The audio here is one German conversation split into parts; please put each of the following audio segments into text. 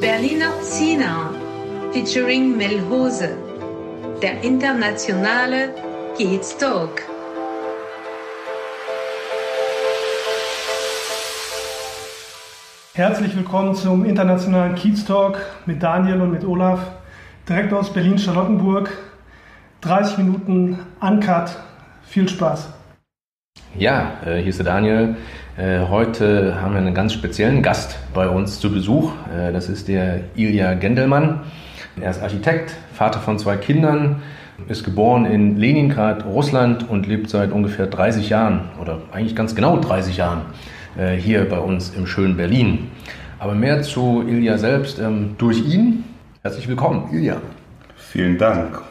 Berliner Zina featuring Melhose, der internationale Kids Talk. Herzlich willkommen zum internationalen Kiez Talk mit Daniel und mit Olaf, direkt aus Berlin-Charlottenburg. 30 Minuten Uncut. Viel Spaß. Ja, äh, hier ist der Daniel. Äh, heute haben wir einen ganz speziellen Gast bei uns zu Besuch. Äh, das ist der Ilja Gendelmann. Er ist Architekt, Vater von zwei Kindern, ist geboren in Leningrad, Russland und lebt seit ungefähr 30 Jahren oder eigentlich ganz genau 30 Jahren hier bei uns im schönen Berlin. Aber mehr zu Ilja selbst ähm, durch ihn. Herzlich willkommen, Ilja. Vielen Dank.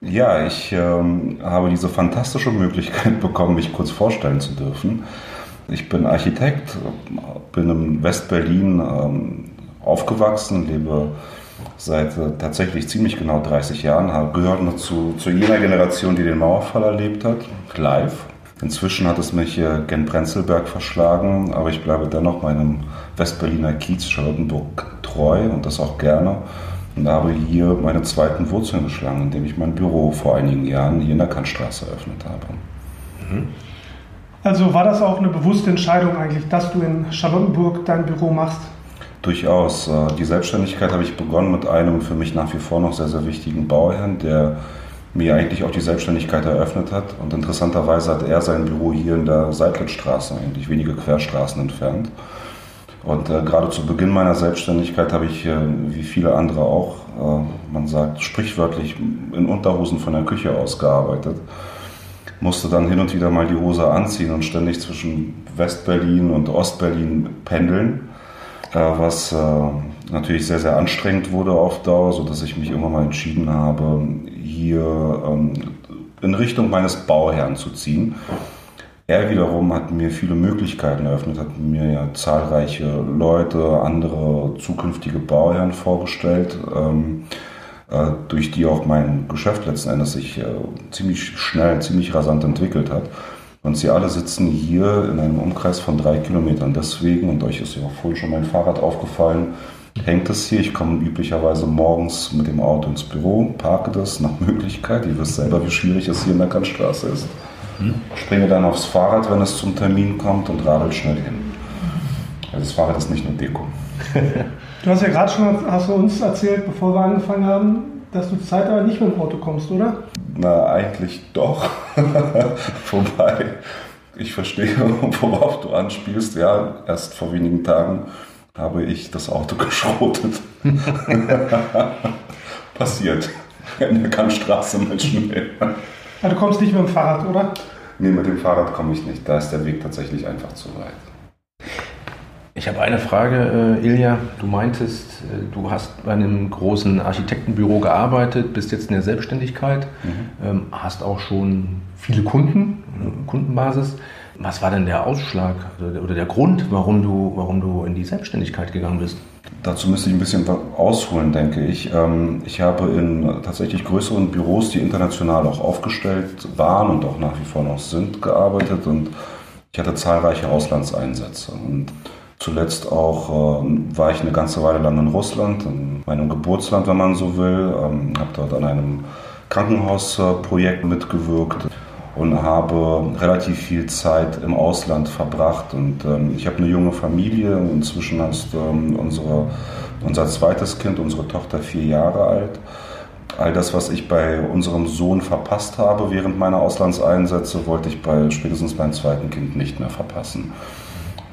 Ja, ich ähm, habe diese fantastische Möglichkeit bekommen, mich kurz vorstellen zu dürfen. Ich bin Architekt, bin in West-Berlin ähm, aufgewachsen, lebe seit äh, tatsächlich ziemlich genau 30 Jahren, gehört noch zu, zu jener Generation, die den Mauerfall erlebt hat, live. Inzwischen hat es mich äh, gen Prenzlberg verschlagen, aber ich bleibe dennoch meinem Westberliner Kiez Charlottenburg treu und das auch gerne und habe hier meine zweiten Wurzeln geschlagen, indem ich mein Büro vor einigen Jahren hier in der Kantstraße eröffnet habe. Mhm. Also war das auch eine bewusste Entscheidung eigentlich, dass du in Charlottenburg dein Büro machst? Durchaus. Äh, die Selbstständigkeit habe ich begonnen mit einem für mich nach wie vor noch sehr, sehr wichtigen Bauherrn, der mir eigentlich auch die Selbstständigkeit eröffnet hat. Und interessanterweise hat er sein Büro hier in der Seidlitzstraße, eigentlich wenige Querstraßen entfernt. Und äh, gerade zu Beginn meiner Selbstständigkeit habe ich, äh, wie viele andere auch, äh, man sagt sprichwörtlich in Unterhosen von der Küche aus gearbeitet. Musste dann hin und wieder mal die Hose anziehen und ständig zwischen Westberlin und Ostberlin pendeln, äh, was äh, natürlich sehr, sehr anstrengend wurde auf Dauer, sodass ich mich irgendwann mal entschieden habe, hier ähm, in Richtung meines Bauherrn zu ziehen er wiederum hat mir viele Möglichkeiten eröffnet, hat mir ja zahlreiche Leute, andere zukünftige Bauherren vorgestellt, ähm, äh, durch die auch mein Geschäft letzten Endes sich äh, ziemlich schnell, ziemlich rasant entwickelt hat. Und sie alle sitzen hier in einem Umkreis von drei Kilometern. Deswegen, und euch ist ja auch vorhin schon mein Fahrrad aufgefallen, hängt es hier. Ich komme üblicherweise morgens mit dem Auto ins Büro, parke das nach Möglichkeit. Ihr wisst selber, wie schwierig es hier in der Kantstraße ist. Springe dann aufs Fahrrad, wenn es zum Termin kommt und radel schnell hin. Also das Fahrrad ist nicht nur Deko. Du hast ja gerade schon hast du uns erzählt, bevor wir angefangen haben, dass du Zeit aber nicht mit dem Auto kommst, oder? Na, eigentlich doch. Wobei, ich verstehe, worauf du anspielst. Ja, erst vor wenigen Tagen habe ich das Auto geschrotet. Passiert. In der Kantstraße mit schnell. Ja, du kommst nicht mit dem Fahrrad, oder? Nee, mit dem Fahrrad komme ich nicht. Da ist der Weg tatsächlich einfach zu weit. Ich habe eine Frage, äh, Ilja. Du meintest, äh, du hast bei einem großen Architektenbüro gearbeitet, bist jetzt in der Selbstständigkeit, mhm. ähm, hast auch schon viele Kunden, äh, Kundenbasis. Was war denn der Ausschlag oder der Grund, warum du, warum du in die Selbstständigkeit gegangen bist? Dazu müsste ich ein bisschen ausholen, denke ich. Ähm, ich habe in tatsächlich größeren Büros, die international auch aufgestellt waren und auch nach wie vor noch sind, gearbeitet und ich hatte zahlreiche Auslandseinsätze. Und zuletzt auch ähm, war ich eine ganze Weile lang in Russland, in meinem Geburtsland, wenn man so will, ähm, habe dort an einem Krankenhausprojekt mitgewirkt und habe relativ viel Zeit im Ausland verbracht. Und ähm, ich habe eine junge Familie. Inzwischen ist ähm, unsere, unser zweites Kind, unsere Tochter, vier Jahre alt. All das, was ich bei unserem Sohn verpasst habe während meiner Auslandseinsätze, wollte ich bei spätestens beim zweiten Kind nicht mehr verpassen.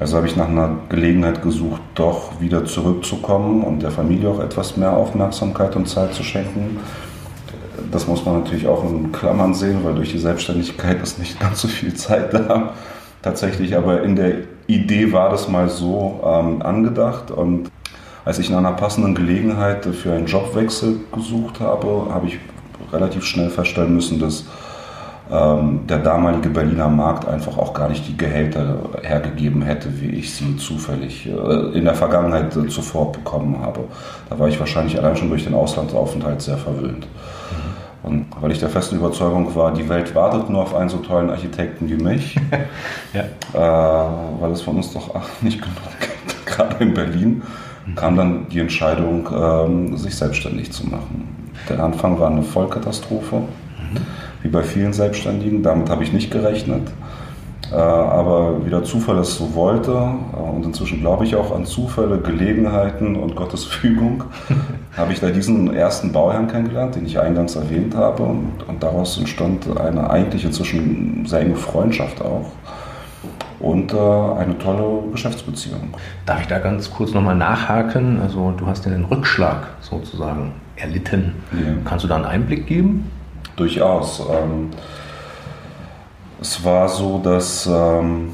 Also habe ich nach einer Gelegenheit gesucht, doch wieder zurückzukommen und der Familie auch etwas mehr Aufmerksamkeit und Zeit zu schenken das muss man natürlich auch in Klammern sehen, weil durch die Selbstständigkeit ist nicht ganz so viel Zeit da. Tatsächlich, aber in der Idee war das mal so ähm, angedacht. Und als ich nach einer passenden Gelegenheit für einen Jobwechsel gesucht habe, habe ich relativ schnell feststellen müssen, dass der damalige Berliner Markt einfach auch gar nicht die Gehälter hergegeben hätte, wie ich sie zufällig äh, in der Vergangenheit äh, zuvor bekommen habe. Da war ich wahrscheinlich allein schon durch den Auslandsaufenthalt sehr verwöhnt. Mhm. Und weil ich der festen Überzeugung war, die Welt wartet nur auf einen so tollen Architekten wie mich, ja. äh, weil es von uns doch nicht genug gibt, gerade in Berlin, mhm. kam dann die Entscheidung, ähm, sich selbstständig zu machen. Der Anfang war eine Vollkatastrophe. Mhm wie bei vielen Selbstständigen. Damit habe ich nicht gerechnet. Äh, aber wie der Zufall es so wollte, äh, und inzwischen glaube ich auch an Zufälle, Gelegenheiten und Gottes Fügung, habe ich da diesen ersten Bauherrn kennengelernt, den ich eingangs erwähnt habe. Und, und daraus entstand eine eigentlich inzwischen sehr enge Freundschaft auch und äh, eine tolle Geschäftsbeziehung. Darf ich da ganz kurz nochmal nachhaken? Also du hast ja den Rückschlag sozusagen erlitten. Ja. Kannst du da einen Einblick geben? Durchaus. Ähm, es war so, dass ähm,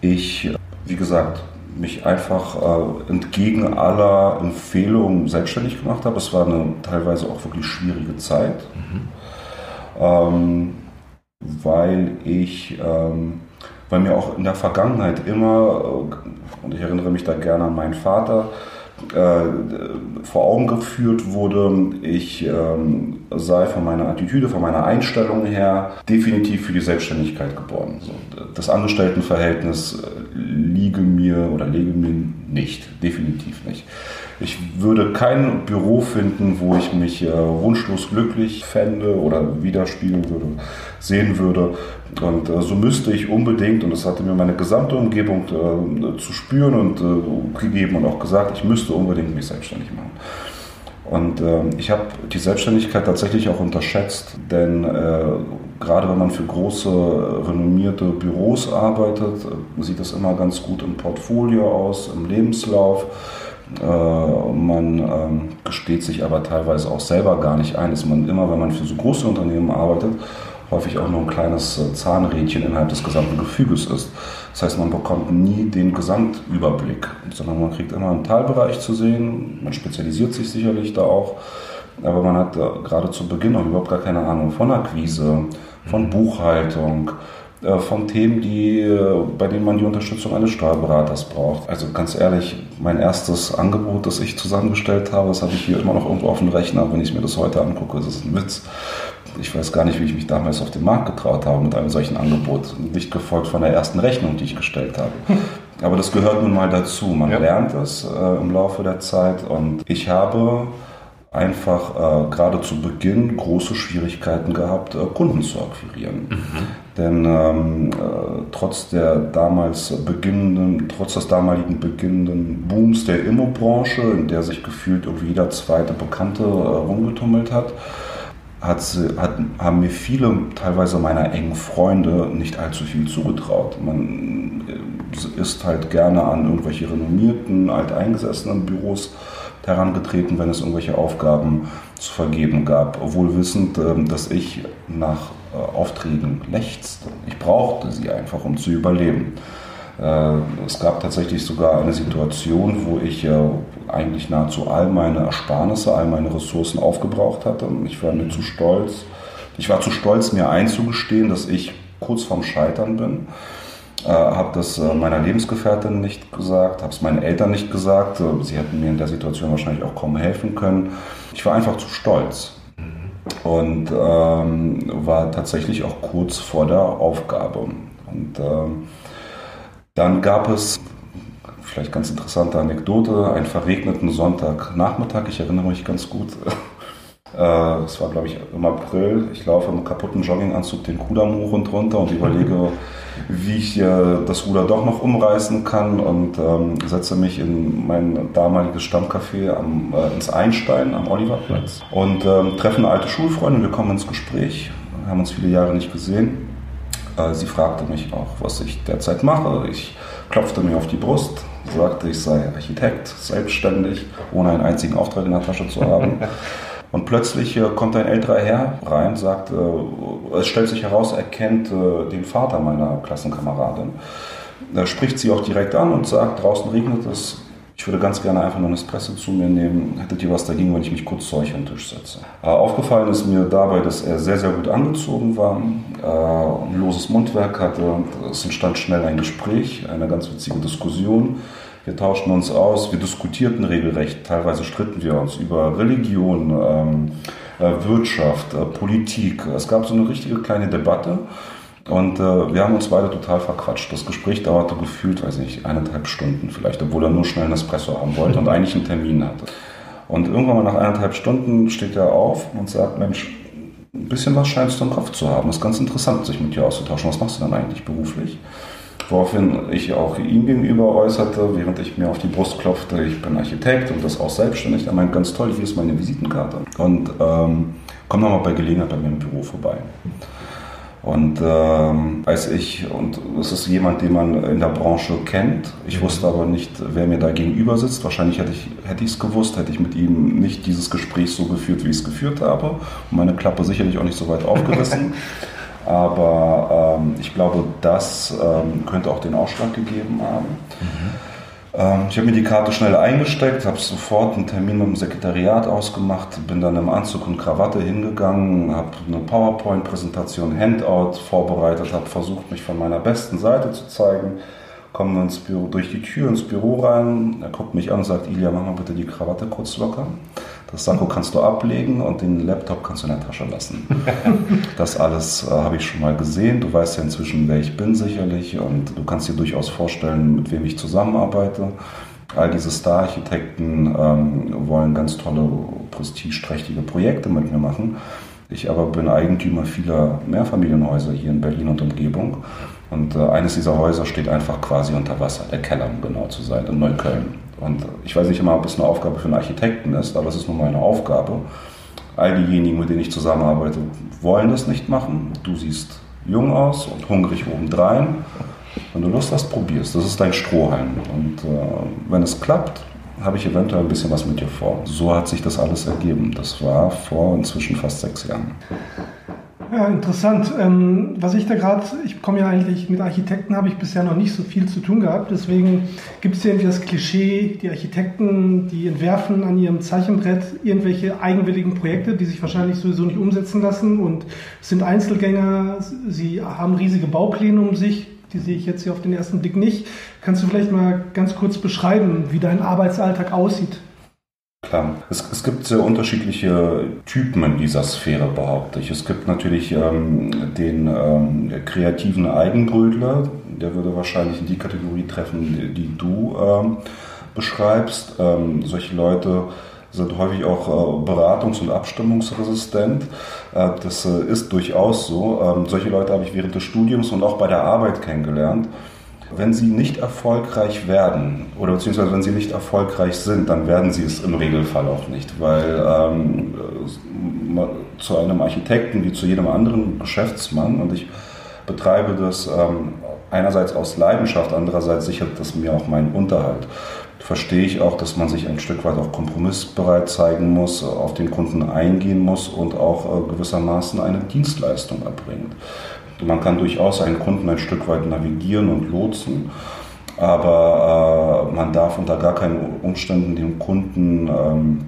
ich, wie gesagt, mich einfach äh, entgegen aller Empfehlungen selbstständig gemacht habe. Es war eine teilweise auch wirklich schwierige Zeit, mhm. ähm, weil ich, ähm, weil mir auch in der Vergangenheit immer, äh, und ich erinnere mich da gerne an meinen Vater, äh, vor Augen geführt wurde, ich ähm, sei von meiner Attitüde, von meiner Einstellung her definitiv für die Selbstständigkeit geboren. So, das Angestelltenverhältnis äh, liege mir oder lege mir nicht, definitiv nicht. Ich würde kein Büro finden, wo ich mich äh, wunschlos glücklich fände oder widerspiegeln würde, sehen würde. Und äh, so müsste ich unbedingt, und das hatte mir meine gesamte Umgebung äh, zu spüren und äh, gegeben und auch gesagt, ich müsste unbedingt mich selbstständig machen. Und äh, ich habe die Selbstständigkeit tatsächlich auch unterschätzt, denn äh, gerade wenn man für große, renommierte Büros arbeitet, sieht das immer ganz gut im Portfolio aus, im Lebenslauf. Äh, man ähm, gesteht sich aber teilweise auch selber gar nicht ein, dass man immer, wenn man für so große Unternehmen arbeitet, häufig auch nur ein kleines äh, Zahnrädchen innerhalb des gesamten Gefüges ist. Das heißt, man bekommt nie den Gesamtüberblick, sondern man kriegt immer einen Teilbereich zu sehen. Man spezialisiert sich sicherlich da auch, aber man hat äh, gerade zu Beginn auch überhaupt gar keine Ahnung von Akquise, von Buchhaltung, äh, von Themen, die, äh, bei denen man die Unterstützung eines Steuerberaters braucht. Also ganz ehrlich, mein erstes Angebot, das ich zusammengestellt habe, das habe ich hier immer noch irgendwo auf dem Rechner. Wenn ich mir das heute angucke, ist es ein Witz. Ich weiß gar nicht, wie ich mich damals auf den Markt getraut habe mit einem solchen Angebot. Nicht gefolgt von der ersten Rechnung, die ich gestellt habe. Aber das gehört nun mal dazu. Man ja. lernt es äh, im Laufe der Zeit und ich habe einfach äh, gerade zu Beginn große Schwierigkeiten gehabt, äh, Kunden zu akquirieren. Mhm. Denn ähm, äh, trotz der damals beginnenden, trotz des damaligen beginnenden Booms der Immobranche, in der sich gefühlt irgendwie jeder zweite Bekannte äh, rumgetummelt hat, hat, hat, haben mir viele, teilweise meiner engen Freunde, nicht allzu viel zugetraut. Man äh, ist halt gerne an irgendwelche renommierten, alteingesessenen Büros herangetreten, wenn es irgendwelche Aufgaben zu vergeben gab, obwohl wissend, ähm, dass ich nach äh, Aufträgen lechzte. Ich brauchte sie einfach, um zu überleben. Äh, es gab tatsächlich sogar eine Situation, wo ich eigentlich nahezu all meine Ersparnisse, all meine Ressourcen aufgebraucht hatte. Ich war mir zu stolz. Ich war zu stolz, mir einzugestehen, dass ich kurz vorm Scheitern bin. Äh, habe das äh, meiner Lebensgefährtin nicht gesagt, habe es meinen Eltern nicht gesagt. Äh, sie hätten mir in der Situation wahrscheinlich auch kaum helfen können. Ich war einfach zu stolz und ähm, war tatsächlich auch kurz vor der Aufgabe. Und ähm, dann gab es, vielleicht ganz interessante Anekdote, einen verregneten Sonntagnachmittag. Ich erinnere mich ganz gut. Äh, es war, glaube ich, im April. Ich laufe im kaputten Jogginganzug den Kudamm hoch und runter und überlege, wie ich das Ruder doch noch umreißen kann und ähm, setze mich in mein damaliges Stammcafé am, äh, ins Einstein am Oliverplatz und ähm, treffe eine alte Schulfreundin. Wir kommen ins Gespräch, haben uns viele Jahre nicht gesehen. Äh, sie fragte mich auch, was ich derzeit mache. Ich klopfte mir auf die Brust, sagte, ich sei Architekt, selbstständig, ohne einen einzigen Auftrag in der Tasche zu haben. Und plötzlich äh, kommt ein älterer Herr rein, sagt, äh, es stellt sich heraus, er kennt äh, den Vater meiner Klassenkameradin. Da spricht sie auch direkt an und sagt, draußen regnet es, Ich würde ganz gerne einfach nur ein Espresso zu mir nehmen. Hättet ihr was dagegen, wenn ich mich kurz zu euch an den Tisch setze? Äh, aufgefallen ist mir dabei, dass er sehr, sehr gut angezogen war, äh, ein loses Mundwerk hatte. Es entstand schnell ein Gespräch, eine ganz witzige Diskussion. Wir tauschten uns aus, wir diskutierten regelrecht, teilweise stritten wir uns über Religion, ähm, äh, Wirtschaft, äh, Politik. Es gab so eine richtige kleine Debatte. Und äh, wir haben uns beide total verquatscht. Das Gespräch dauerte gefühlt, weiß nicht, eineinhalb Stunden vielleicht, obwohl er nur schnell einen Espresso haben wollte und eigentlich einen Termin hatte. Und irgendwann mal nach eineinhalb Stunden steht er auf und sagt, Mensch, ein bisschen was scheinst du im Kopf zu haben. Das ist ganz interessant, sich mit dir auszutauschen. Was machst du dann eigentlich beruflich? Woraufhin ich auch ihm gegenüber äußerte, während ich mir auf die Brust klopfte, ich bin Architekt und das auch selbstständig. Er meint, ganz toll, hier ist meine Visitenkarte. Und ähm, komm nochmal bei Gelegenheit bei mir im Büro vorbei. Und ähm, als ich, und es ist jemand, den man in der Branche kennt, ich mhm. wusste aber nicht, wer mir da gegenüber sitzt. Wahrscheinlich hätte ich hätte ich es gewusst, hätte ich mit ihm nicht dieses Gespräch so geführt, wie ich es geführt habe. Und meine Klappe sicherlich auch nicht so weit aufgerissen. aber ähm, ich glaube, das ähm, könnte auch den Ausschlag gegeben haben. Mhm. Ähm, ich habe mir die Karte schnell eingesteckt, habe sofort einen Termin mit dem Sekretariat ausgemacht, bin dann im Anzug und Krawatte hingegangen, habe eine PowerPoint-Präsentation, Handout vorbereitet, habe versucht, mich von meiner besten Seite zu zeigen. Komme ins Büro, durch die Tür ins Büro rein, er guckt mich an und sagt, Ilja, mach mal bitte die Krawatte kurz locker. Das Sakko kannst du ablegen und den Laptop kannst du in der Tasche lassen. das alles äh, habe ich schon mal gesehen. Du weißt ja inzwischen, wer ich bin sicherlich und du kannst dir durchaus vorstellen, mit wem ich zusammenarbeite. All diese Star-Architekten ähm, wollen ganz tolle, prestigeträchtige Projekte mit mir machen. Ich aber bin Eigentümer vieler Mehrfamilienhäuser hier in Berlin und Umgebung. Und äh, eines dieser Häuser steht einfach quasi unter Wasser, der Keller, um genau zu sein, in Neukölln. Und ich weiß nicht immer, ob es eine Aufgabe für einen Architekten ist, aber es ist nun meine Aufgabe. All diejenigen, mit denen ich zusammenarbeite, wollen das nicht machen. Du siehst jung aus und hungrig obendrein. Wenn du Lust hast, probierst. Das ist dein Strohhalm. Und äh, wenn es klappt, habe ich eventuell ein bisschen was mit dir vor. So hat sich das alles ergeben. Das war vor inzwischen fast sechs Jahren. Ja, interessant. Ähm, was ich da gerade, ich komme ja eigentlich mit Architekten, habe ich bisher noch nicht so viel zu tun gehabt. Deswegen gibt es ja irgendwie das Klischee, die Architekten, die entwerfen an ihrem Zeichenbrett irgendwelche eigenwilligen Projekte, die sich wahrscheinlich sowieso nicht umsetzen lassen und sind Einzelgänger. Sie haben riesige Baupläne um sich. Die sehe ich jetzt hier auf den ersten Blick nicht. Kannst du vielleicht mal ganz kurz beschreiben, wie dein Arbeitsalltag aussieht? Klar, es, es, gibt sehr unterschiedliche Typen in dieser Sphäre, behaupte ich. Es gibt natürlich ähm, den ähm, kreativen Eigenbrötler, der würde wahrscheinlich in die Kategorie treffen, die, die du ähm, beschreibst. Ähm, solche Leute sind häufig auch äh, beratungs- und abstimmungsresistent. Äh, das äh, ist durchaus so. Ähm, solche Leute habe ich während des Studiums und auch bei der Arbeit kennengelernt. Wenn sie nicht erfolgreich werden oder beziehungsweise wenn sie nicht erfolgreich sind, dann werden sie es im Regelfall auch nicht, weil ähm, zu einem Architekten wie zu jedem anderen Geschäftsmann und ich betreibe das ähm, einerseits aus Leidenschaft, andererseits sichert das mir auch meinen Unterhalt. Verstehe ich auch, dass man sich ein Stück weit auch kompromissbereit zeigen muss, auf den Kunden eingehen muss und auch äh, gewissermaßen eine Dienstleistung erbringt. Man kann durchaus einen Kunden ein Stück weit navigieren und lotsen, aber äh, man darf unter gar keinen Umständen dem Kunden ähm,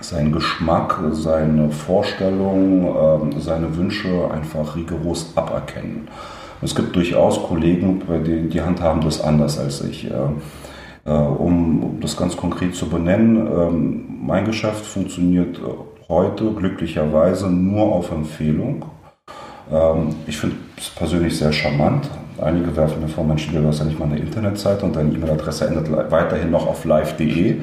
seinen Geschmack, seine Vorstellungen, äh, seine Wünsche einfach rigoros aberkennen. Es gibt durchaus Kollegen, denen die handhaben das anders als ich. Äh, um das ganz konkret zu benennen, ähm, mein Geschäft funktioniert heute glücklicherweise nur auf Empfehlung. Ähm, ich finde es persönlich sehr charmant. Einige werfen mir vor, Mensch, du hast ja nicht mal eine Internetseite und deine E-Mail-Adresse endet weiterhin noch auf live.de.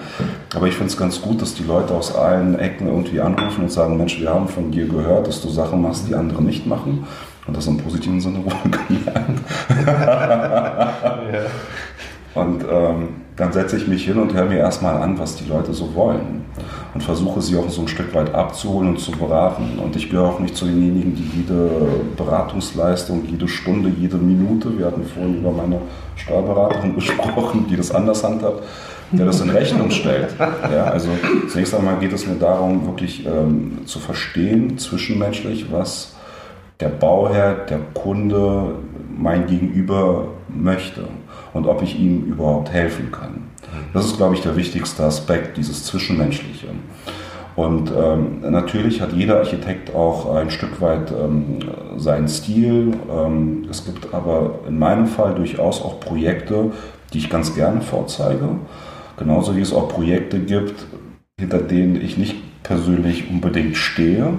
Aber ich finde es ganz gut, dass die Leute aus allen Ecken irgendwie anrufen und sagen, Mensch, wir haben von dir gehört, dass du Sachen machst, die andere nicht machen. Und das im positiven Sinne wohlgemerkt. yeah. Und ähm, dann setze ich mich hin und höre mir erstmal an, was die Leute so wollen. Und versuche sie auch so ein Stück weit abzuholen und zu beraten. Und ich gehöre auch nicht zu denjenigen, die jede Beratungsleistung, jede Stunde, jede Minute, wir hatten vorhin über meine Steuerberaterin gesprochen, die das anders handhabt, der das in Rechnung stellt. Ja, also zunächst einmal geht es mir darum, wirklich ähm, zu verstehen, zwischenmenschlich, was der Bauherr, der Kunde, mein Gegenüber möchte und ob ich ihm überhaupt helfen kann. Das ist, glaube ich, der wichtigste Aspekt, dieses Zwischenmenschliche. Und ähm, natürlich hat jeder Architekt auch ein Stück weit ähm, seinen Stil. Ähm, es gibt aber in meinem Fall durchaus auch Projekte, die ich ganz gerne vorzeige. Genauso wie es auch Projekte gibt, hinter denen ich nicht persönlich unbedingt stehe,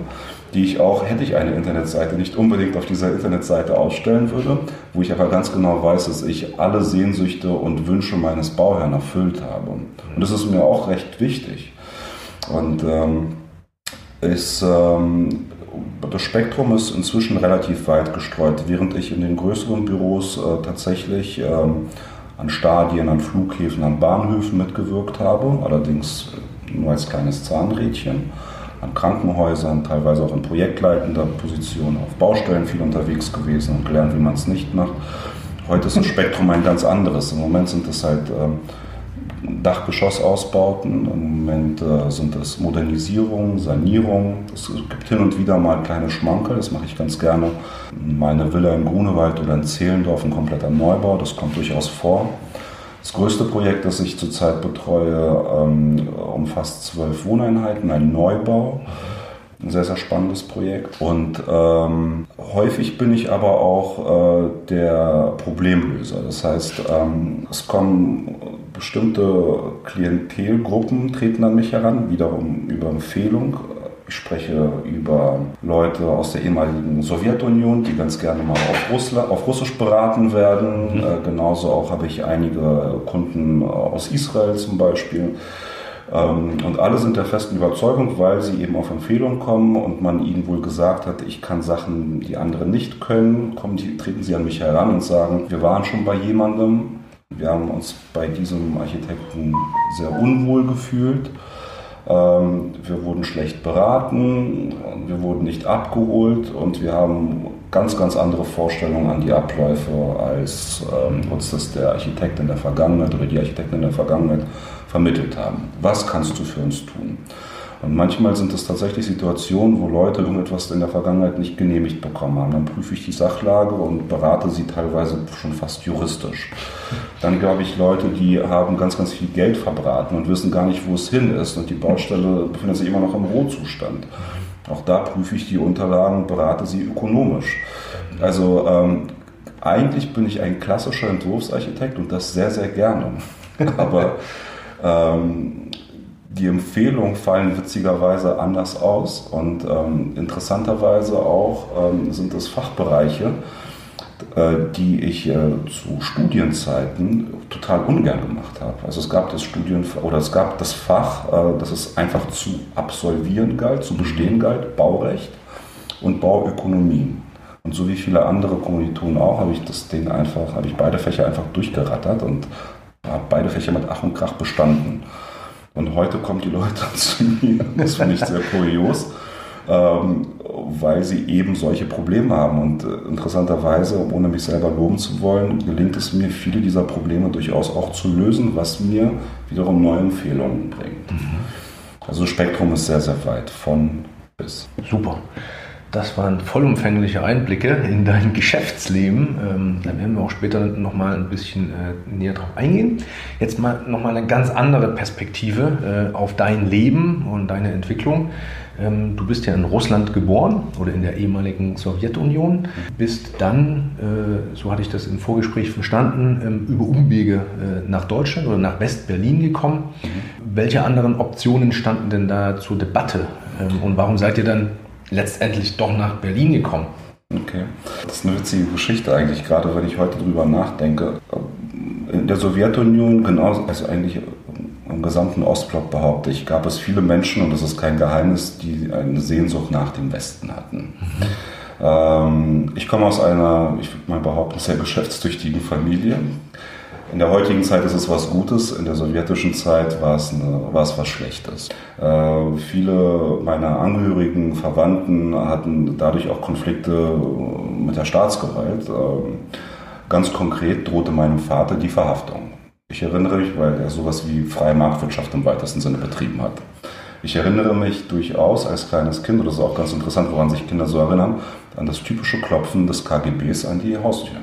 die ich auch, hätte ich eine Internetseite, nicht unbedingt auf dieser Internetseite ausstellen würde, wo ich aber ganz genau weiß, dass ich alle Sehnsüchte und Wünsche meines Bauherrn erfüllt habe. Und das ist mir auch recht wichtig. Und ähm, ist, ähm, das Spektrum ist inzwischen relativ weit gestreut, während ich in den größeren Büros äh, tatsächlich ähm, an Stadien, an Flughäfen, an Bahnhöfen mitgewirkt habe, allerdings nur als kleines Zahnrädchen, an Krankenhäusern, teilweise auch in projektleitender Position, auf Baustellen viel unterwegs gewesen und gelernt, wie man es nicht macht. Heute ist das Spektrum ein ganz anderes. Im Moment sind es halt ähm, Dachgeschossausbauten. Im Moment äh, sind es Modernisierung, Sanierung. Es gibt hin und wieder mal kleine Schmankerl, das mache ich ganz gerne. Meine Villa in Grunewald oder in Zehlendorf, ein kompletter Neubau, das kommt durchaus vor. Das größte Projekt, das ich zurzeit betreue, ähm, umfasst zwölf Wohneinheiten, ein Neubau. Ein sehr, sehr spannendes Projekt. Und ähm, häufig bin ich aber auch äh, der Problemlöser. Das heißt, ähm, es kommen bestimmte Klientelgruppen treten an mich heran, wiederum über Empfehlung. Ich spreche über Leute aus der ehemaligen Sowjetunion, die ganz gerne mal auf, Russland, auf Russisch beraten werden. Mhm. Äh, genauso auch habe ich einige Kunden aus Israel zum Beispiel. Ähm, und alle sind der festen Überzeugung, weil sie eben auf Empfehlung kommen und man ihnen wohl gesagt hat, ich kann Sachen, die andere nicht können, kommen, die, treten sie an mich heran und sagen, wir waren schon bei jemandem, wir haben uns bei diesem Architekten sehr unwohl gefühlt. Ähm, wir wurden schlecht beraten, wir wurden nicht abgeholt und wir haben ganz, ganz andere Vorstellungen an die Abläufe, als ähm, uns das der Architekt in der Vergangenheit oder die Architekten in der Vergangenheit vermittelt haben. Was kannst du für uns tun? Und manchmal sind es tatsächlich Situationen, wo Leute irgendetwas in der Vergangenheit nicht genehmigt bekommen haben. Dann prüfe ich die Sachlage und berate sie teilweise schon fast juristisch. Dann glaube ich Leute, die haben ganz, ganz viel Geld verbraten und wissen gar nicht, wo es hin ist. Und die Baustelle befindet sich immer noch im Rohzustand. Auch da prüfe ich die Unterlagen und berate sie ökonomisch. Also ähm, eigentlich bin ich ein klassischer Entwurfsarchitekt und das sehr, sehr gerne. Aber ähm, die Empfehlungen fallen witzigerweise anders aus und ähm, interessanterweise auch ähm, sind es Fachbereiche, äh, die ich äh, zu Studienzeiten total ungern gemacht habe. Also es gab das Studien oder es gab das Fach, äh, das es einfach zu absolvieren galt, zu bestehen galt, Baurecht und Bauökonomie. Und so wie viele andere Kommilitonen auch, habe ich das Ding einfach, habe ich beide Fächer einfach durchgerattert und habe beide Fächer mit Ach und Krach bestanden. Und heute kommen die Leute zu mir, das finde ich sehr kurios, ähm, weil sie eben solche Probleme haben. Und äh, interessanterweise, ohne mich selber loben zu wollen, gelingt es mir, viele dieser Probleme durchaus auch zu lösen, was mir wiederum neue Empfehlungen bringt. Mhm. Also das Spektrum ist sehr, sehr weit, von bis. Super. Das waren vollumfängliche Einblicke in dein Geschäftsleben. Ähm, da werden wir auch später nochmal ein bisschen äh, näher drauf eingehen. Jetzt mal nochmal eine ganz andere Perspektive äh, auf dein Leben und deine Entwicklung. Ähm, du bist ja in Russland geboren oder in der ehemaligen Sowjetunion, bist dann, äh, so hatte ich das im Vorgespräch verstanden, ähm, über Umwege nach Deutschland oder nach West-Berlin gekommen. Mhm. Welche anderen Optionen standen denn da zur Debatte? Und warum seid ihr dann letztendlich doch nach Berlin gekommen. Okay. Das ist eine witzige Geschichte eigentlich, gerade wenn ich heute drüber nachdenke. In der Sowjetunion, genauso, also eigentlich im gesamten Ostblock behaupte ich, gab es viele Menschen, und das ist kein Geheimnis, die eine Sehnsucht nach dem Westen hatten. Mhm. Ähm, ich komme aus einer, ich würde mal behaupten, sehr geschäftstüchtigen Familie. In der heutigen Zeit ist es was Gutes, in der sowjetischen Zeit war es, eine, war es was Schlechtes. Äh, viele meiner Angehörigen, Verwandten hatten dadurch auch Konflikte mit der Staatsgewalt. Äh, ganz konkret drohte meinem Vater die Verhaftung. Ich erinnere mich, weil er sowas wie freie Marktwirtschaft im weitesten Sinne betrieben hat. Ich erinnere mich durchaus als kleines Kind, und das ist auch ganz interessant, woran sich Kinder so erinnern, an das typische Klopfen des KGBs an die Haustür.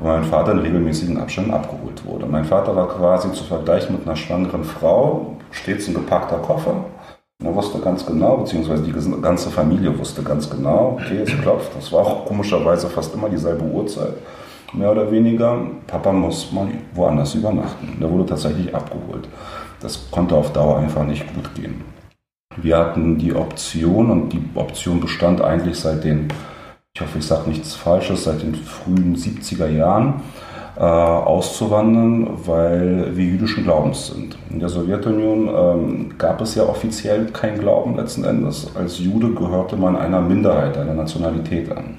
Wo mein Vater in regelmäßigen Abständen abgeholt wurde. Mein Vater war quasi zu vergleichen mit einer schwangeren Frau, stets ein gepackter Koffer. Er wusste ganz genau, beziehungsweise die ganze Familie wusste ganz genau, okay, es klopft. Das war auch komischerweise fast immer dieselbe Uhrzeit, mehr oder weniger. Papa muss mal woanders übernachten. Der wurde tatsächlich abgeholt. Das konnte auf Dauer einfach nicht gut gehen. Wir hatten die Option und die Option bestand eigentlich seit den, ich hoffe, ich sage nichts Falsches, seit den frühen 70er Jahren äh, auszuwandern, weil wir jüdischen Glaubens sind. In der Sowjetunion ähm, gab es ja offiziell kein Glauben letzten Endes. Als Jude gehörte man einer Minderheit, einer Nationalität an.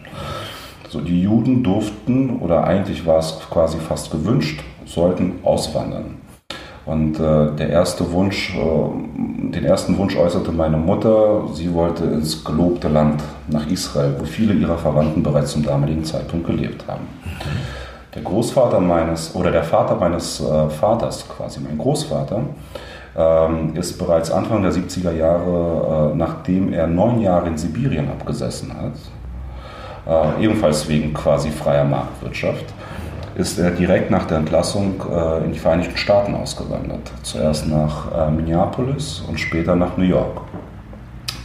So, die Juden durften, oder eigentlich war es quasi fast gewünscht, sollten auswandern. Und äh, der erste Wunsch, äh, den ersten Wunsch äußerte meine Mutter. Sie wollte ins gelobte Land, nach Israel, wo viele ihrer Verwandten bereits zum damaligen Zeitpunkt gelebt haben. Der Großvater meines, oder der Vater meines äh, Vaters, quasi mein Großvater, ähm, ist bereits Anfang der 70er Jahre, äh, nachdem er neun Jahre in Sibirien abgesessen hat, äh, ebenfalls wegen quasi freier Marktwirtschaft, ist er direkt nach der Entlassung äh, in die Vereinigten Staaten ausgewandert. Zuerst nach äh, Minneapolis und später nach New York.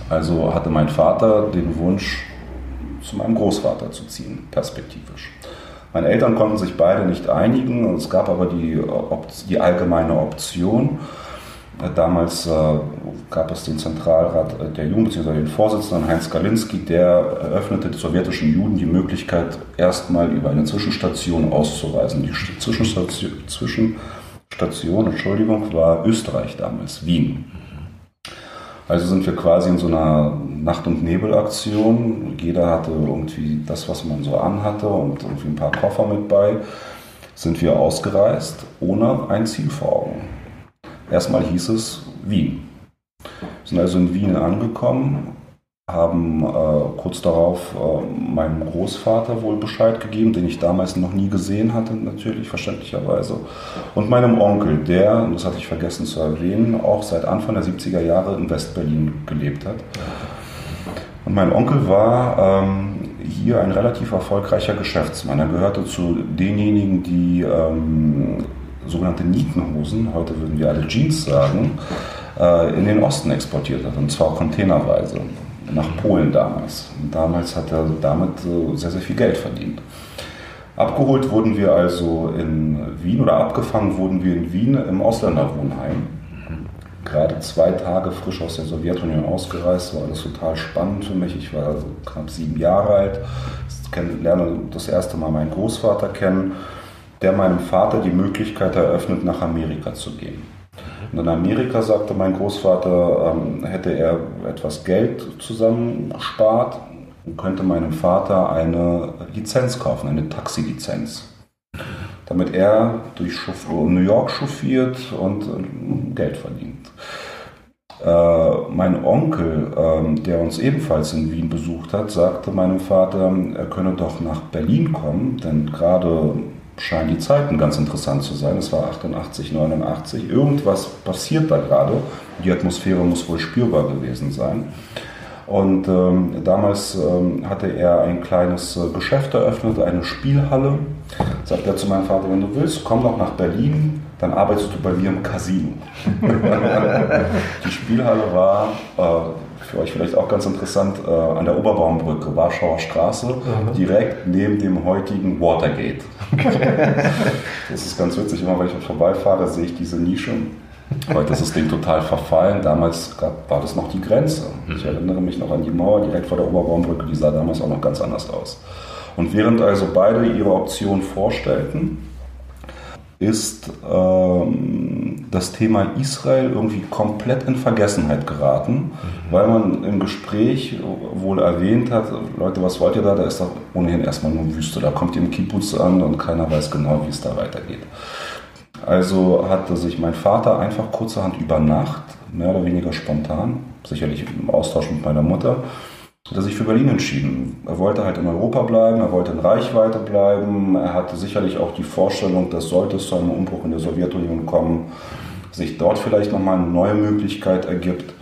Also hatte mein Vater den Wunsch, zu meinem Großvater zu ziehen, perspektivisch. Meine Eltern konnten sich beide nicht einigen, es gab aber die, die allgemeine Option, Damals äh, gab es den Zentralrat äh, der Juden, beziehungsweise den Vorsitzenden Heinz Galinski, der eröffnete den sowjetischen Juden die Möglichkeit, erstmal über eine Zwischenstation auszureisen. Die Zwischenstation, Zwischenstation Entschuldigung, war Österreich damals, Wien. Also sind wir quasi in so einer Nacht- und Nebelaktion. Jeder hatte irgendwie das, was man so anhatte und irgendwie ein paar Koffer mit bei. Sind wir ausgereist, ohne ein Ziel vor Augen. Erstmal hieß es Wien. Wir sind also in Wien angekommen, haben äh, kurz darauf äh, meinem Großvater wohl Bescheid gegeben, den ich damals noch nie gesehen hatte, natürlich, verständlicherweise. Und meinem Onkel, der, das hatte ich vergessen zu erwähnen, auch seit Anfang der 70er Jahre in Westberlin gelebt hat. Und mein Onkel war ähm, hier ein relativ erfolgreicher Geschäftsmann. Er gehörte zu denjenigen, die ähm, sogenannte Nietenhosen, heute würden wir alle Jeans sagen, äh, in den Osten exportiert hat, und zwar containerweise, nach Polen damals. Und damals hat er damit äh, sehr, sehr viel Geld verdient. Abgeholt wurden wir also in Wien oder abgefangen wurden wir in Wien im Ausländerwohnheim. Gerade zwei Tage frisch aus der Sowjetunion ausgereist, war alles total spannend für mich. Ich war knapp sieben Jahre alt, lerne das erste Mal meinen Großvater kennen der meinem Vater die Möglichkeit eröffnet, nach Amerika zu gehen. Und in Amerika, sagte mein Großvater, ähm, hätte er etwas Geld zusammengespart und könnte meinem Vater eine Lizenz kaufen, eine Taxilizenz, damit er durch New York chauffiert und äh, Geld verdient. Äh, mein Onkel, äh, der uns ebenfalls in Wien besucht hat, sagte meinem Vater, er könne doch nach Berlin kommen, denn gerade scheinen die Zeiten ganz interessant zu sein. Es war 88, 89. Irgendwas passiert da gerade. Die Atmosphäre muss wohl spürbar gewesen sein. Und ähm, damals ähm, hatte er ein kleines äh, Geschäft eröffnet, eine Spielhalle. Sagt er zu meinem Vater, wenn du willst, komm noch nach Berlin, dann arbeitest du bei mir im Casino. die Spielhalle war äh, für euch vielleicht auch ganz interessant, äh, an der Oberbaumbrücke, Warschauer Straße, mhm. direkt neben dem heutigen Watergate. das ist ganz witzig, immer wenn ich vorbeifahre, sehe ich diese Nische. Heute ist das Ding total verfallen. Damals gab, war das noch die Grenze. Ich mhm. erinnere mich noch an die Mauer direkt vor der Oberbaumbrücke, die sah damals auch noch ganz anders aus. Und während also beide ihre Option vorstellten, ist ähm, das Thema Israel irgendwie komplett in Vergessenheit geraten, mhm. weil man im Gespräch wohl erwähnt hat, Leute, was wollt ihr da? Da ist doch ohnehin erstmal nur Wüste. Da kommt ihr im Kibbutz an und keiner weiß genau, wie es da weitergeht. Also hatte sich mein Vater einfach kurzerhand über Nacht, mehr oder weniger spontan, sicherlich im Austausch mit meiner Mutter, hat er sich für Berlin entschieden. Er wollte halt in Europa bleiben, er wollte in Reichweite bleiben, er hatte sicherlich auch die Vorstellung, dass sollte es zu einem Umbruch in der Sowjetunion kommen, sich dort vielleicht nochmal eine neue Möglichkeit ergibt.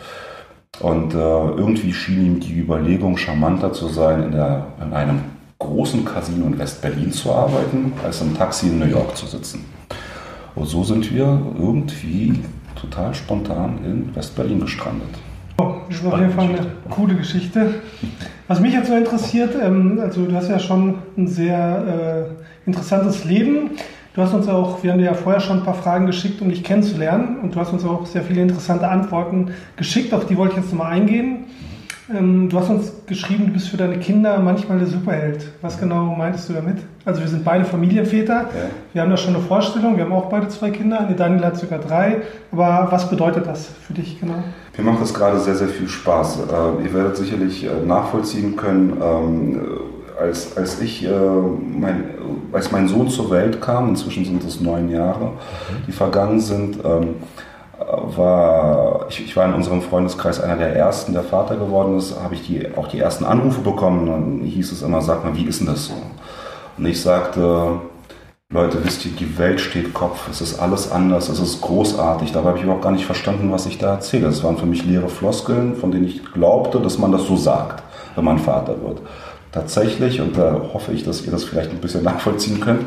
Und äh, irgendwie schien ihm die Überlegung charmanter zu sein, in, der, in einem großen Casino in West-Berlin zu arbeiten, als im Taxi in New York zu sitzen. Und so sind wir irgendwie total spontan in West-Berlin gestrandet. Oh, das ist auf jeden Fall eine coole Geschichte. Was mich jetzt so interessiert, ähm, also du hast ja schon ein sehr äh, interessantes Leben. Du hast uns auch, wir haben dir ja vorher schon ein paar Fragen geschickt, um dich kennenzulernen. Und du hast uns auch sehr viele interessante Antworten geschickt, auf die wollte ich jetzt nochmal eingehen. Ähm, du hast uns geschrieben, du bist für deine Kinder manchmal der Superheld. Was genau meintest du damit? Also wir sind beide Familienväter. Ja. Wir haben da schon eine Vorstellung. Wir haben auch beide zwei Kinder. Die Daniel hat sogar drei. Aber was bedeutet das für dich genau? Mir macht das gerade sehr, sehr viel Spaß. Äh, ihr werdet sicherlich äh, nachvollziehen können, ähm, als, als ich, äh, mein, als mein Sohn zur Welt kam, inzwischen sind es neun Jahre, die vergangen sind, ähm, war, ich, ich, war in unserem Freundeskreis einer der ersten, der Vater geworden ist, habe ich die, auch die ersten Anrufe bekommen. Dann hieß es immer, sag mal, wie ist denn das so? Und ich sagte, Leute, wisst ihr, die Welt steht Kopf, es ist alles anders, es ist großartig. Dabei habe ich überhaupt gar nicht verstanden, was ich da erzähle. Es waren für mich leere Floskeln, von denen ich glaubte, dass man das so sagt, wenn man Vater wird tatsächlich, und da hoffe ich, dass ihr das vielleicht ein bisschen nachvollziehen könnt,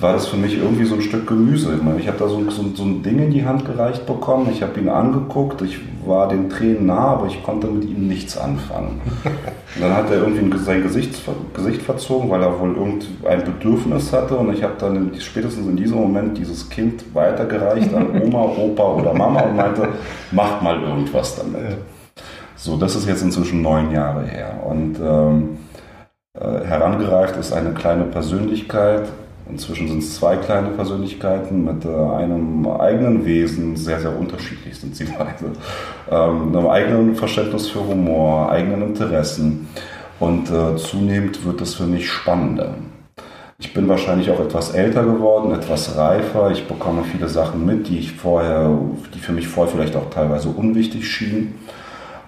war das für mich irgendwie so ein Stück Gemüse. Ich, meine, ich habe da so, so, so, ein Ding in die Hand gereicht bekommen, ich habe ihn angeguckt, ich war den Tränen nah, aber ich konnte mit ihm nichts anfangen. Und dann hat er irgendwie sein Gesicht, Gesicht verzogen, weil er wohl irgendein Bedürfnis hatte und ich habe dann spätestens in diesem Moment dieses Kind weitergereicht an Oma, Opa oder Mama und meinte, macht mal irgendwas damit. So, das ist jetzt inzwischen neun Jahre her. Und ähm, äh, herangereift ist eine kleine Persönlichkeit. Inzwischen sind es zwei kleine Persönlichkeiten mit äh, einem eigenen Wesen, sehr, sehr unterschiedlich sind sie beide. Ähm, einem eigenen Verständnis für Humor, eigenen Interessen. Und äh, zunehmend wird es für mich spannender. Ich bin wahrscheinlich auch etwas älter geworden, etwas reifer. Ich bekomme viele Sachen mit, die ich vorher, die für mich vorher vielleicht auch teilweise unwichtig schienen.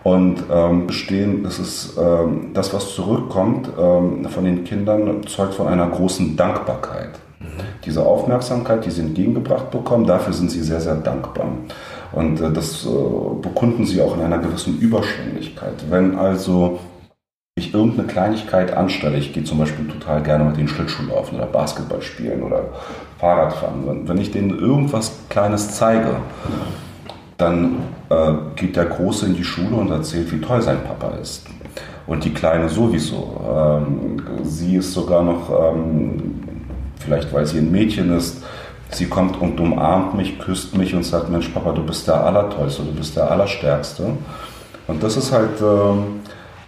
Und ähm, bestehen, das ist ähm, das, was zurückkommt ähm, von den Kindern, zeugt von einer großen Dankbarkeit. Mhm. Diese Aufmerksamkeit, die sie entgegengebracht bekommen, dafür sind sie sehr, sehr dankbar. Und äh, das äh, bekunden sie auch in einer gewissen Überschwänglichkeit. Wenn also ich irgendeine Kleinigkeit anstelle, ich gehe zum Beispiel total gerne mit den Schlittschuh laufen oder Basketball spielen oder Fahrradfahren, wenn, wenn ich denen irgendwas Kleines zeige, dann äh, geht der Große in die Schule und erzählt, wie toll sein Papa ist. Und die Kleine sowieso. Ähm, sie ist sogar noch, ähm, vielleicht weil sie ein Mädchen ist, sie kommt und umarmt mich, küsst mich und sagt, Mensch Papa, du bist der Allertollste, du bist der Allerstärkste. Und das ist halt, ähm,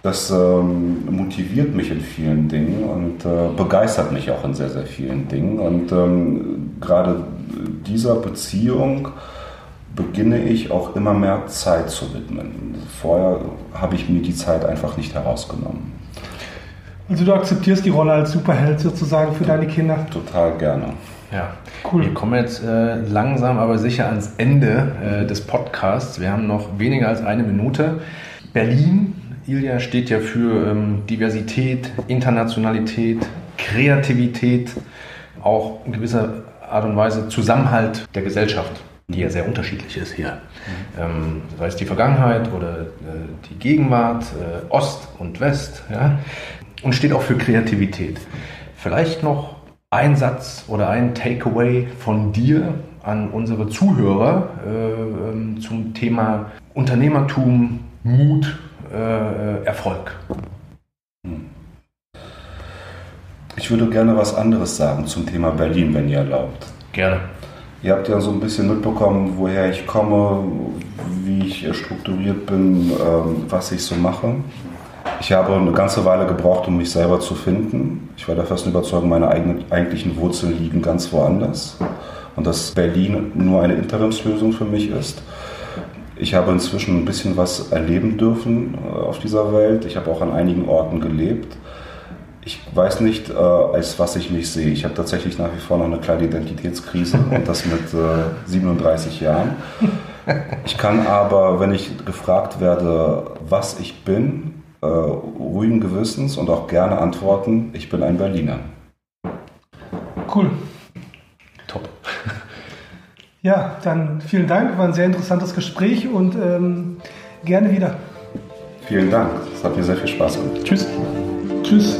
das ähm, motiviert mich in vielen Dingen und äh, begeistert mich auch in sehr, sehr vielen Dingen. Und ähm, gerade dieser Beziehung, beginne ich auch immer mehr Zeit zu widmen. Vorher habe ich mir die Zeit einfach nicht herausgenommen. Also du akzeptierst die Rolle als Superheld sozusagen für deine Kinder? Total gerne. Ja, cool. Wir kommen jetzt äh, langsam aber sicher ans Ende äh, des Podcasts. Wir haben noch weniger als eine Minute. Berlin, Ilja, steht ja für ähm, Diversität, Internationalität, Kreativität, auch in gewisser Art und Weise Zusammenhalt der Gesellschaft die ja sehr unterschiedlich ist hier. Ähm, sei es die Vergangenheit oder äh, die Gegenwart, äh, Ost und West, ja, und steht auch für Kreativität. Vielleicht noch ein Satz oder ein Takeaway von dir an unsere Zuhörer äh, ähm, zum Thema Unternehmertum, Mut, äh, Erfolg. Ich würde gerne was anderes sagen zum Thema Berlin, wenn ihr erlaubt. Gerne. Ihr habt ja so ein bisschen mitbekommen, woher ich komme, wie ich strukturiert bin, ähm, was ich so mache. Ich habe eine ganze Weile gebraucht, um mich selber zu finden. Ich war der festen Überzeugung, meine eigentlichen Wurzeln liegen ganz woanders und dass Berlin nur eine Interimslösung für mich ist. Ich habe inzwischen ein bisschen was erleben dürfen äh, auf dieser Welt. Ich habe auch an einigen Orten gelebt ich weiß nicht, äh, als was ich mich sehe. Ich habe tatsächlich nach wie vor noch eine kleine Identitätskrise und das mit äh, 37 Jahren. Ich kann aber, wenn ich gefragt werde, was ich bin, äh, ruhigen Gewissens und auch gerne antworten, ich bin ein Berliner. Cool. Top. Ja, dann vielen Dank, war ein sehr interessantes Gespräch und ähm, gerne wieder. Vielen Dank, es hat mir sehr viel Spaß gemacht. Tschüss. Tschüss.